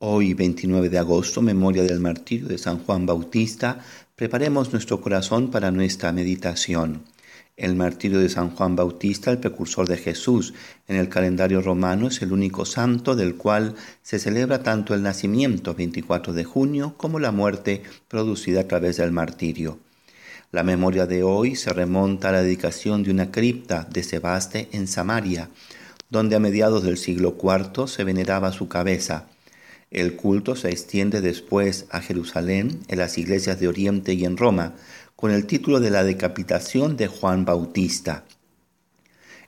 Hoy, 29 de agosto, memoria del martirio de San Juan Bautista, preparemos nuestro corazón para nuestra meditación. El martirio de San Juan Bautista, el precursor de Jesús, en el calendario romano es el único santo del cual se celebra tanto el nacimiento, 24 de junio, como la muerte producida a través del martirio. La memoria de hoy se remonta a la dedicación de una cripta de Sebaste en Samaria, donde a mediados del siglo IV se veneraba su cabeza el culto se extiende después a Jerusalén, en las iglesias de Oriente y en Roma, con el título de la decapitación de Juan Bautista.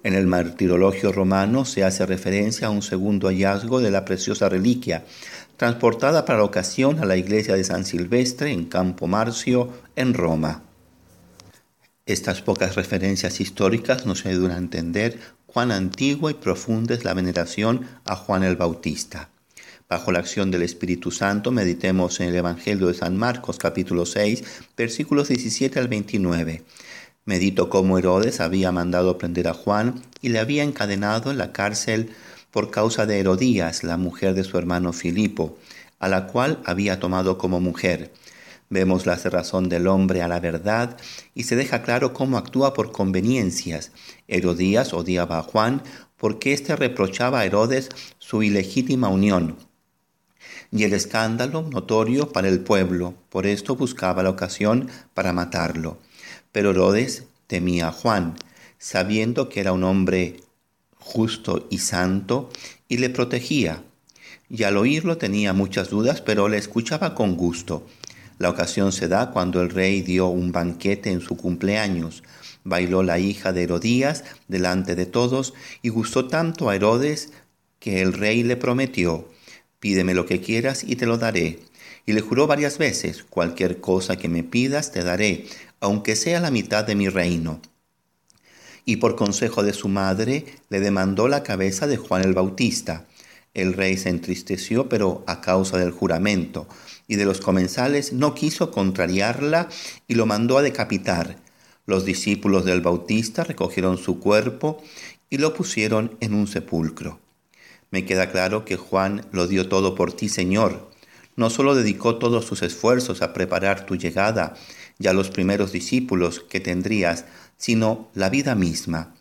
En el martirologio romano se hace referencia a un segundo hallazgo de la preciosa reliquia, transportada para la ocasión a la iglesia de San Silvestre en Campo Marcio, en Roma. Estas pocas referencias históricas nos ayudan a entender cuán antigua y profunda es la veneración a Juan el Bautista. Bajo la acción del Espíritu Santo, meditemos en el Evangelio de San Marcos capítulo 6, versículos 17 al 29. Medito cómo Herodes había mandado prender a Juan y le había encadenado en la cárcel por causa de Herodías, la mujer de su hermano Filipo, a la cual había tomado como mujer. Vemos la cerrazón del hombre a la verdad y se deja claro cómo actúa por conveniencias. Herodías odiaba a Juan porque éste reprochaba a Herodes su ilegítima unión y el escándalo notorio para el pueblo. Por esto buscaba la ocasión para matarlo. Pero Herodes temía a Juan, sabiendo que era un hombre justo y santo, y le protegía. Y al oírlo tenía muchas dudas, pero le escuchaba con gusto. La ocasión se da cuando el rey dio un banquete en su cumpleaños. Bailó la hija de Herodías delante de todos y gustó tanto a Herodes que el rey le prometió Pídeme lo que quieras y te lo daré. Y le juró varias veces, cualquier cosa que me pidas te daré, aunque sea la mitad de mi reino. Y por consejo de su madre le demandó la cabeza de Juan el Bautista. El rey se entristeció, pero a causa del juramento, y de los comensales no quiso contrariarla y lo mandó a decapitar. Los discípulos del Bautista recogieron su cuerpo y lo pusieron en un sepulcro. Me queda claro que Juan lo dio todo por ti, Señor. No solo dedicó todos sus esfuerzos a preparar tu llegada y a los primeros discípulos que tendrías, sino la vida misma.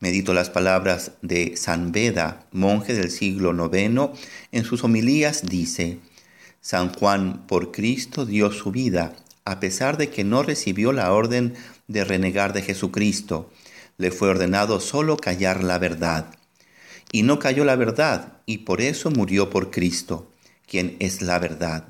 Medito las palabras de San Beda, monje del siglo IX, en sus homilías dice, San Juan por Cristo dio su vida, a pesar de que no recibió la orden de renegar de Jesucristo. Le fue ordenado solo callar la verdad y no cayó la verdad, y por eso murió por Cristo, quien es la verdad.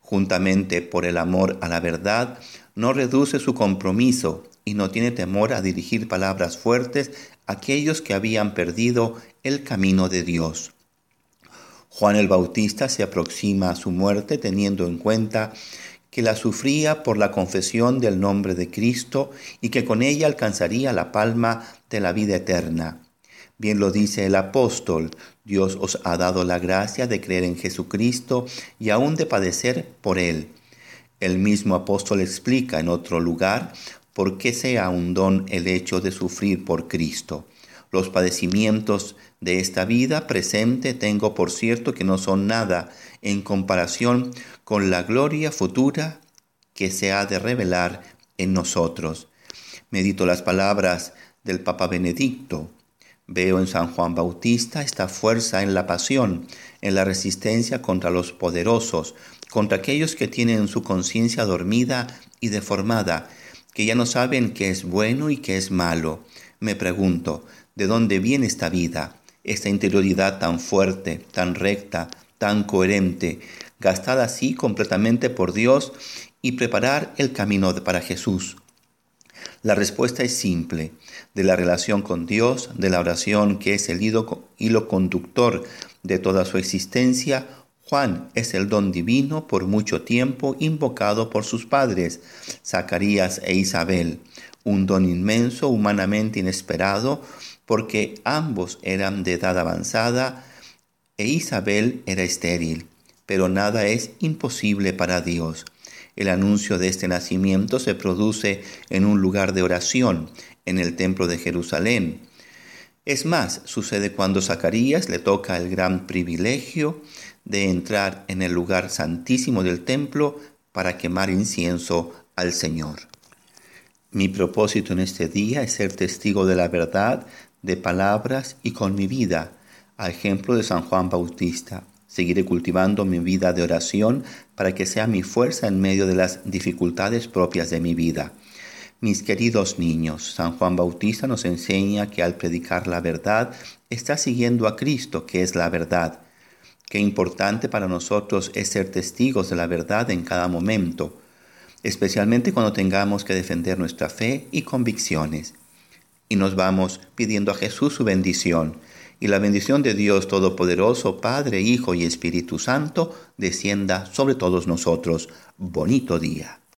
Juntamente por el amor a la verdad, no reduce su compromiso y no tiene temor a dirigir palabras fuertes a aquellos que habían perdido el camino de Dios. Juan el Bautista se aproxima a su muerte teniendo en cuenta que la sufría por la confesión del nombre de Cristo y que con ella alcanzaría la palma de la vida eterna. Bien lo dice el apóstol, Dios os ha dado la gracia de creer en Jesucristo y aún de padecer por Él. El mismo apóstol explica en otro lugar por qué sea un don el hecho de sufrir por Cristo. Los padecimientos de esta vida presente tengo por cierto que no son nada en comparación con la gloria futura que se ha de revelar en nosotros. Medito las palabras del Papa Benedicto. Veo en San Juan Bautista esta fuerza en la pasión, en la resistencia contra los poderosos, contra aquellos que tienen su conciencia dormida y deformada, que ya no saben qué es bueno y qué es malo. Me pregunto, ¿de dónde viene esta vida, esta interioridad tan fuerte, tan recta, tan coherente, gastada así completamente por Dios y preparar el camino para Jesús? La respuesta es simple, de la relación con Dios, de la oración que es el hilo conductor de toda su existencia, Juan es el don divino por mucho tiempo invocado por sus padres, Zacarías e Isabel, un don inmenso, humanamente inesperado, porque ambos eran de edad avanzada e Isabel era estéril, pero nada es imposible para Dios. El anuncio de este nacimiento se produce en un lugar de oración, en el templo de Jerusalén. Es más, sucede cuando Zacarías le toca el gran privilegio de entrar en el lugar santísimo del templo para quemar incienso al Señor. Mi propósito en este día es ser testigo de la verdad, de palabras y con mi vida, a ejemplo de San Juan Bautista. Seguiré cultivando mi vida de oración para que sea mi fuerza en medio de las dificultades propias de mi vida. Mis queridos niños, San Juan Bautista nos enseña que al predicar la verdad está siguiendo a Cristo, que es la verdad. Qué importante para nosotros es ser testigos de la verdad en cada momento, especialmente cuando tengamos que defender nuestra fe y convicciones. Y nos vamos pidiendo a Jesús su bendición, y la bendición de Dios Todopoderoso, Padre, Hijo y Espíritu Santo, descienda sobre todos nosotros. Bonito día.